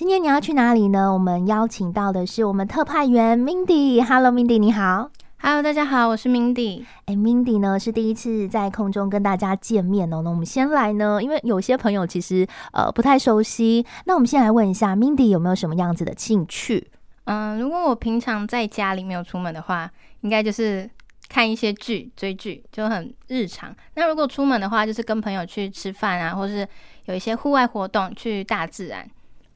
今天你要去哪里呢？我们邀请到的是我们特派员 Mindy。Hello，Mindy，你好。Hello，大家好，我是 Mindy。哎，Mindy 呢是第一次在空中跟大家见面哦。那我们先来呢，因为有些朋友其实呃不太熟悉，那我们先来问一下 Mindy 有没有什么样子的兴趣？嗯，如果我平常在家里没有出门的话，应该就是看一些剧、追剧，就很日常。那如果出门的话，就是跟朋友去吃饭啊，或是有一些户外活动，去大自然。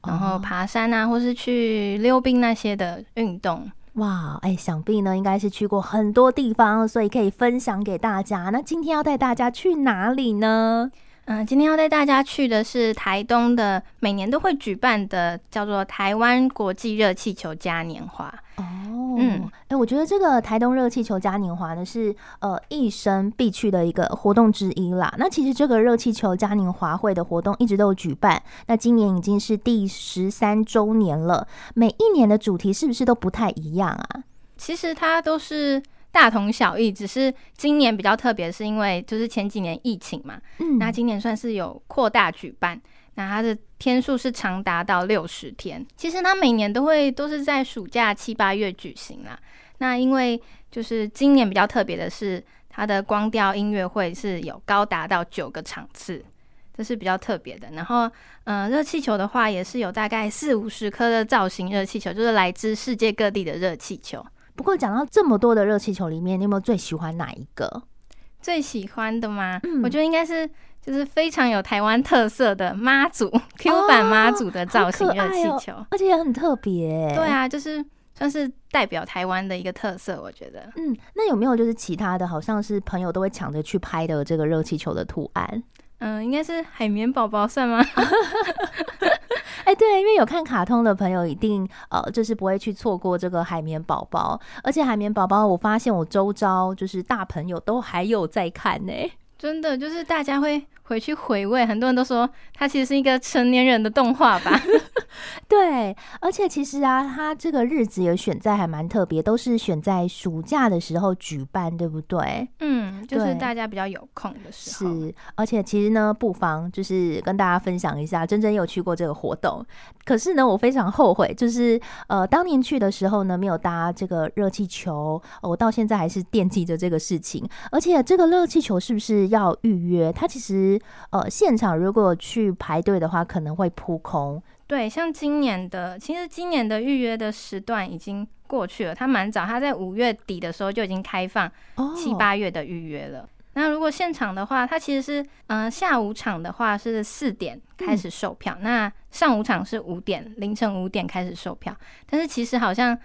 然后爬山啊，或是去溜冰那些的运动。哇，哎，想必呢应该是去过很多地方，所以可以分享给大家。那今天要带大家去哪里呢？嗯，今天要带大家去的是台东的，每年都会举办的，叫做台湾国际热气球嘉年华。哦，嗯，哎、欸，我觉得这个台东热气球嘉年华呢是呃一生必去的一个活动之一啦。那其实这个热气球嘉年华会的活动一直都有举办，那今年已经是第十三周年了。每一年的主题是不是都不太一样啊？其实它都是。大同小异，只是今年比较特别，是因为就是前几年疫情嘛，嗯，那今年算是有扩大举办，那它的天数是长达到六十天。其实它每年都会都是在暑假七八月举行啦。那因为就是今年比较特别的是，它的光雕音乐会是有高达到九个场次，这是比较特别的。然后，嗯、呃，热气球的话也是有大概四五十颗的造型热气球，就是来自世界各地的热气球。不过讲到这么多的热气球里面，你有没有最喜欢哪一个？最喜欢的吗？嗯、我觉得应该是就是非常有台湾特色的妈祖 Q 版妈祖的造型热气球，哦哦，而且也很特别。对啊，就是算是代表台湾的一个特色，我觉得。嗯，那有没有就是其他的好像是朋友都会抢着去拍的这个热气球的图案？嗯，应该是海绵宝宝算吗？哎，欸、对，因为有看卡通的朋友，一定呃，就是不会去错过这个海绵宝宝。而且海绵宝宝，我发现我周遭就是大朋友都还有在看呢。真的，就是大家会回去回味，很多人都说它其实是一个成年人的动画吧。对，而且其实啊，他这个日子也选在还蛮特别，都是选在暑假的时候举办，对不对？嗯，就是大家比较有空的时候。是，而且其实呢，不妨就是跟大家分享一下，真真有去过这个活动。可是呢，我非常后悔，就是呃，当年去的时候呢，没有搭这个热气球，我到现在还是惦记着这个事情。而且这个热气球是不是要预约？它其实呃，现场如果去排队的话，可能会扑空。对，像今年的，其实今年的预约的时段已经过去了，它蛮早，它在五月底的时候就已经开放七八月的预约了。Oh. 那如果现场的话，它其实是，嗯、呃，下午场的话是四点开始售票，嗯、那上午场是五点，凌晨五点开始售票。但是其实好像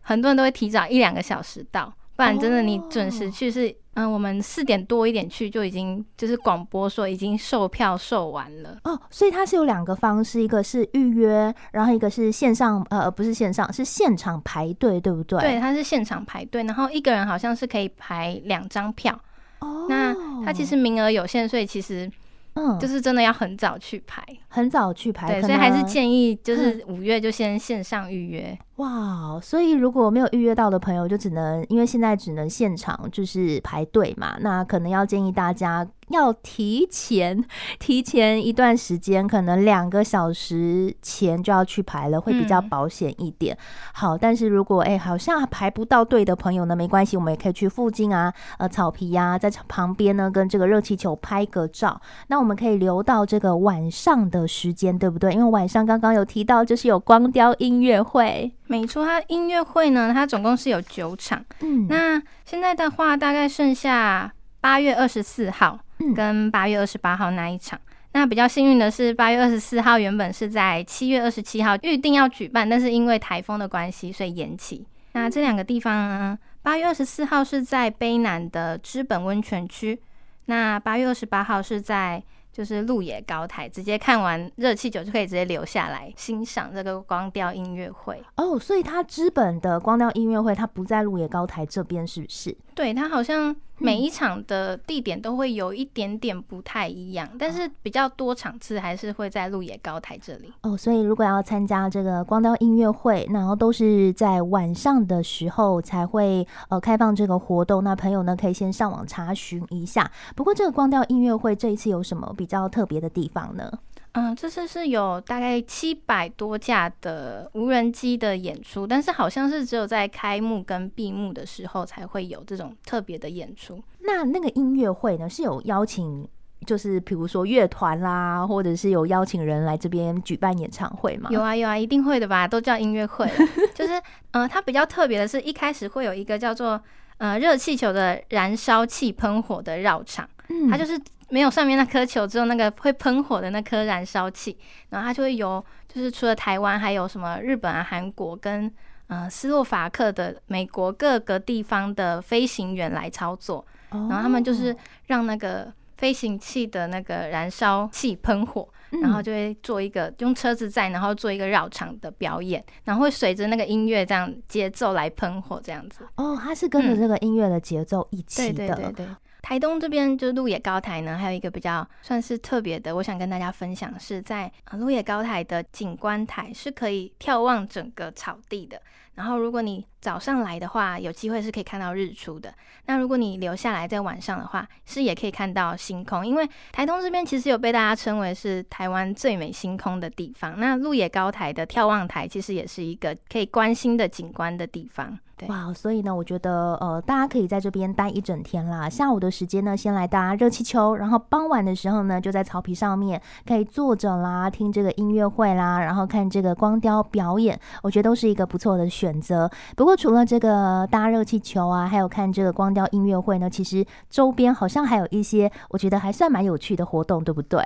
很多人都会提早一两个小时到，不然真的你准时去是。嗯，我们四点多一点去就已经就是广播说已经售票售完了哦，所以它是有两个方式，一个是预约，然后一个是线上，呃，不是线上，是现场排队，对不对？对，它是现场排队，然后一个人好像是可以排两张票。哦，那它其实名额有限，所以其实。嗯，就是真的要很早去排，很早去排，对，所以还是建议就是五月就先线上预约。哇，所以如果没有预约到的朋友，就只能因为现在只能现场就是排队嘛，那可能要建议大家。要提前，提前一段时间，可能两个小时前就要去排了，会比较保险一点。嗯、好，但是如果哎、欸，好像排不到队的朋友呢，没关系，我们也可以去附近啊，呃，草皮呀、啊，在旁边呢，跟这个热气球拍个照。那我们可以留到这个晚上的时间，对不对？因为晚上刚刚有提到，就是有光雕音乐会。没错，它音乐会呢，它总共是有九场。嗯，那现在的话，大概剩下八月二十四号。跟八月二十八号那一场，那比较幸运的是，八月二十四号原本是在七月二十七号预定要举办，但是因为台风的关系，所以延期。那这两个地方呢，八月二十四号是在卑南的知本温泉区，那八月二十八号是在就是鹿野高台，直接看完热气球就可以直接留下来欣赏这个光雕音乐会。哦，所以它资本的光雕音乐会，它不在鹿野高台这边，是不是？对，它好像。每一场的地点都会有一点点不太一样，但是比较多场次还是会在鹿野高台这里哦。所以如果要参加这个光雕音乐会，然后都是在晚上的时候才会呃开放这个活动，那朋友呢可以先上网查询一下。不过这个光雕音乐会这一次有什么比较特别的地方呢？嗯，这次是有大概七百多架的无人机的演出，但是好像是只有在开幕跟闭幕的时候才会有这种特别的演出。那那个音乐会呢，是有邀请，就是比如说乐团啦，或者是有邀请人来这边举办演唱会吗？有啊有啊，一定会的吧，都叫音乐会。就是，嗯、呃，它比较特别的是一开始会有一个叫做呃热气球的燃烧器喷火的绕场，嗯，它就是。没有上面那颗球，只有那个会喷火的那颗燃烧器，然后它就会由就是除了台湾，还有什么日本啊、韩国跟呃斯洛伐克的美国各个地方的飞行员来操作，然后他们就是让那个飞行器的那个燃烧器喷火，然后就会做一个用车子载，然后做一个绕场的表演，然后会随着那个音乐这样节奏来喷火这样子。哦，它是跟着这个音乐的节奏一起的。对对对对。台东这边就是鹿野高台呢，还有一个比较算是特别的，我想跟大家分享，是在鹿野高台的景观台是可以眺望整个草地的。然后如果你早上来的话，有机会是可以看到日出的。那如果你留下来在晚上的话，是也可以看到星空。因为台东这边其实有被大家称为是台湾最美星空的地方。那鹿野高台的眺望台其实也是一个可以观星的景观的地方。哇，所以呢，我觉得呃，大家可以在这边待一整天啦。下午的时间呢，先来搭热气球，然后傍晚的时候呢，就在草皮上面可以坐着啦，听这个音乐会啦，然后看这个光雕表演，我觉得都是一个不错的选择。不过除了这个搭热气球啊，还有看这个光雕音乐会呢，其实周边好像还有一些我觉得还算蛮有趣的活动，对不对？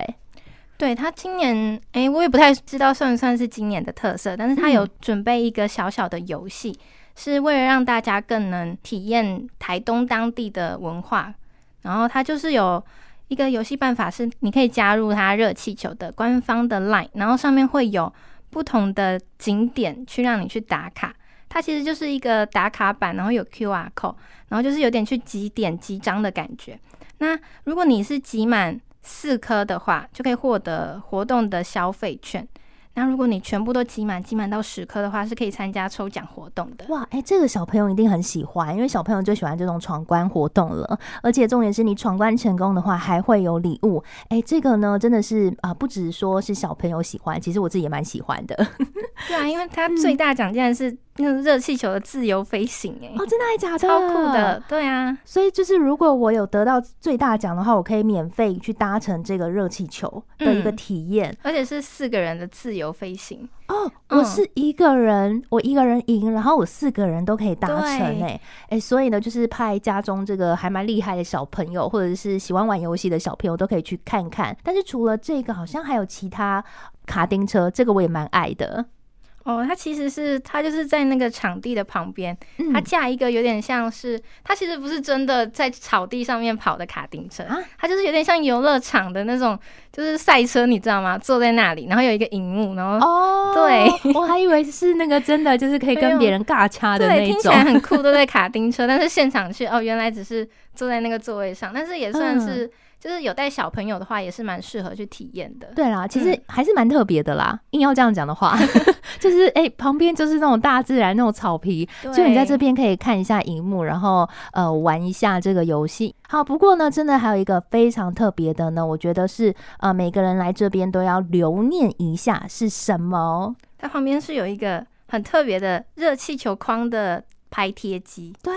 对，他今年，哎，我也不太知道算不算是今年的特色，但是他有准备一个小小的游戏。嗯是为了让大家更能体验台东当地的文化，然后他就是有一个游戏办法，是你可以加入他热气球的官方的 LINE，然后上面会有不同的景点去让你去打卡。它其实就是一个打卡板，然后有 QR code，然后就是有点去集点集章的感觉。那如果你是集满四颗的话，就可以获得活动的消费券。那如果你全部都集满，集满到十颗的话，是可以参加抽奖活动的。哇，哎、欸，这个小朋友一定很喜欢，因为小朋友最喜欢这种闯关活动了。而且重点是你闯关成功的话，还会有礼物。哎、欸，这个呢，真的是啊、呃，不只说是小朋友喜欢，其实我自己也蛮喜欢的。对啊，因为它最大奖竟然是。那个热气球的自由飞行，哎，哦，真的还假的？超酷的，对啊。所以就是，如果我有得到最大奖的话，我可以免费去搭乘这个热气球的一个体验，而且是四个人的自由飞行。哦，我是一个人，我一个人赢，然后我四个人都可以搭乘，哎，哎，所以呢，就是派家中这个还蛮厉害的小朋友，或者是喜欢玩游戏的小朋友都可以去看看。但是除了这个，好像还有其他卡丁车，这个我也蛮爱的。哦，它其实是它就是在那个场地的旁边，它架一个有点像是，它其实不是真的在草地上面跑的卡丁车，它就是有点像游乐场的那种，就是赛车，你知道吗？坐在那里，然后有一个荧幕，然后哦，对，我还以为是那个真的，就是可以跟别人尬掐的那种，对，听起来很酷，都在卡丁车，但是现场去哦，原来只是坐在那个座位上，但是也算是。就是有带小朋友的话，也是蛮适合去体验的。对啦，其实还是蛮特别的啦。嗯、硬要这样讲的话，就是哎、欸，旁边就是那种大自然那种草皮，就你在这边可以看一下荧幕，然后呃玩一下这个游戏。好，不过呢，真的还有一个非常特别的呢，我觉得是呃每个人来这边都要留念一下是什么？它旁边是有一个很特别的热气球框的。拍贴机，对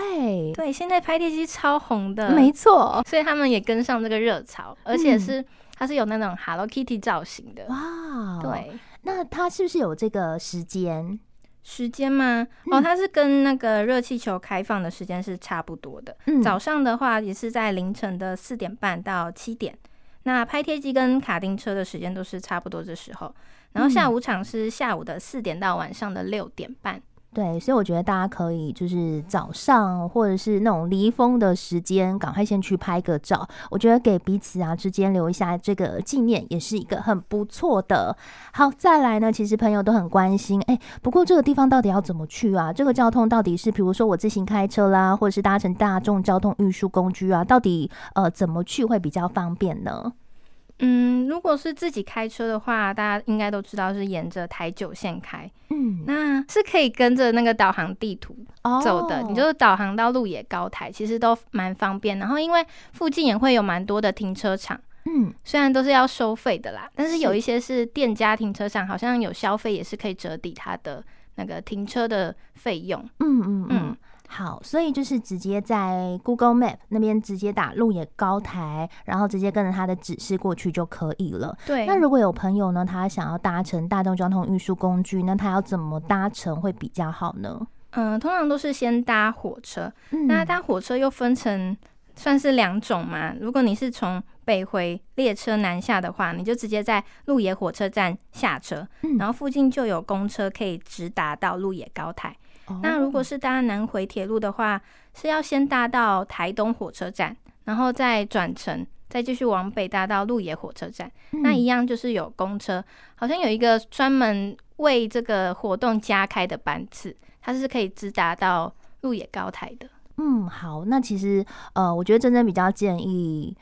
对，现在拍贴机超红的，没错，所以他们也跟上这个热潮，而且是、嗯、它是有那种 Hello Kitty 造型的，哇，对，那它是不是有这个时间？时间吗？哦，它是跟那个热气球开放的时间是差不多的，嗯，早上的话也是在凌晨的四点半到七点，那拍贴机跟卡丁车的时间都是差不多的时候，然后下午场是下午的四点到晚上的六点半。对，所以我觉得大家可以就是早上或者是那种离峰的时间，赶快先去拍个照。我觉得给彼此啊之间留一下这个纪念，也是一个很不错的。好，再来呢，其实朋友都很关心，哎，不过这个地方到底要怎么去啊？这个交通到底是，比如说我自行开车啦，或者是搭乘大众交通运输工具啊，到底呃怎么去会比较方便呢？嗯，如果是自己开车的话，大家应该都知道是沿着台九线开，嗯，那是可以跟着那个导航地图走的，哦、你就是导航到鹿野高台，其实都蛮方便。然后因为附近也会有蛮多的停车场，嗯，虽然都是要收费的啦，但是有一些是店家停车场，好像有消费也是可以折抵它的那个停车的费用。嗯嗯嗯。好，所以就是直接在 Google Map 那边直接打鹿野高台，然后直接跟着他的指示过去就可以了。对。那如果有朋友呢，他想要搭乘大众交通运输工具，那他要怎么搭乘会比较好呢？嗯、呃，通常都是先搭火车。嗯。那搭火车又分成算是两种嘛。如果你是从北回列车南下的话，你就直接在鹿野火车站下车，嗯、然后附近就有公车可以直达到鹿野高台。那如果是搭南回铁路的话，是要先搭到台东火车站，然后再转乘，再继续往北搭到鹿野火车站。嗯。那一样就是有公车，好像有一个专门为这个活动加开的班次，它是可以直达到鹿野高台的。嗯，好，那其实呃，我觉得真真比较建议。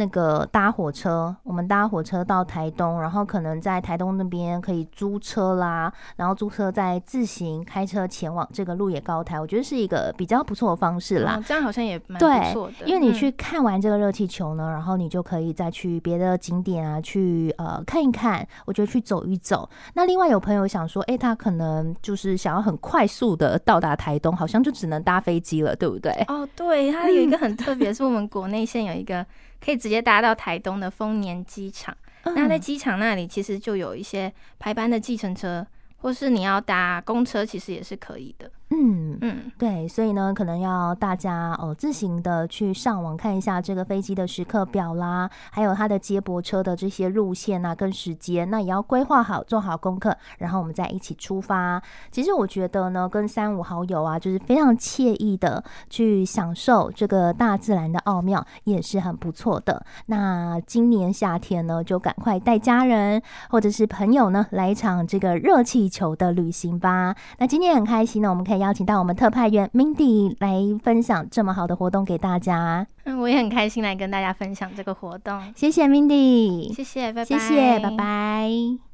那个搭火车，我们搭火车到台东，然后可能在台东那边可以租车啦，然后租车再自行开车前往这个鹿野高台，我觉得是一个比较不错的方式啦。哦、这样好像也蛮不错的，因为你去看完这个热气球呢，嗯、然后你就可以再去别的景点啊，去呃看一看，我觉得去走一走。那另外有朋友想说，哎，他可能就是想要很快速的到达台东，好像就只能搭飞机了，对不对？哦，对，它有一个很特别，是我们国内线有一个。可以直接搭到台东的丰年机场，嗯、那在机场那里其实就有一些排班的计程车，或是你要搭公车，其实也是可以的。嗯嗯，对，所以呢，可能要大家哦自行的去上网看一下这个飞机的时刻表啦，还有它的接驳车的这些路线啊跟时间，那也要规划好，做好功课，然后我们再一起出发。其实我觉得呢，跟三五好友啊，就是非常惬意的去享受这个大自然的奥妙，也是很不错的。那今年夏天呢，就赶快带家人或者是朋友呢来一场这个热气球的旅行吧。那今天很开心呢，我们可以。邀请到我们特派员 Mindy 来分享这么好的活动给大家。嗯，我也很开心来跟大家分享这个活动。谢谢 Mindy，谢谢，拜拜，谢谢，拜拜。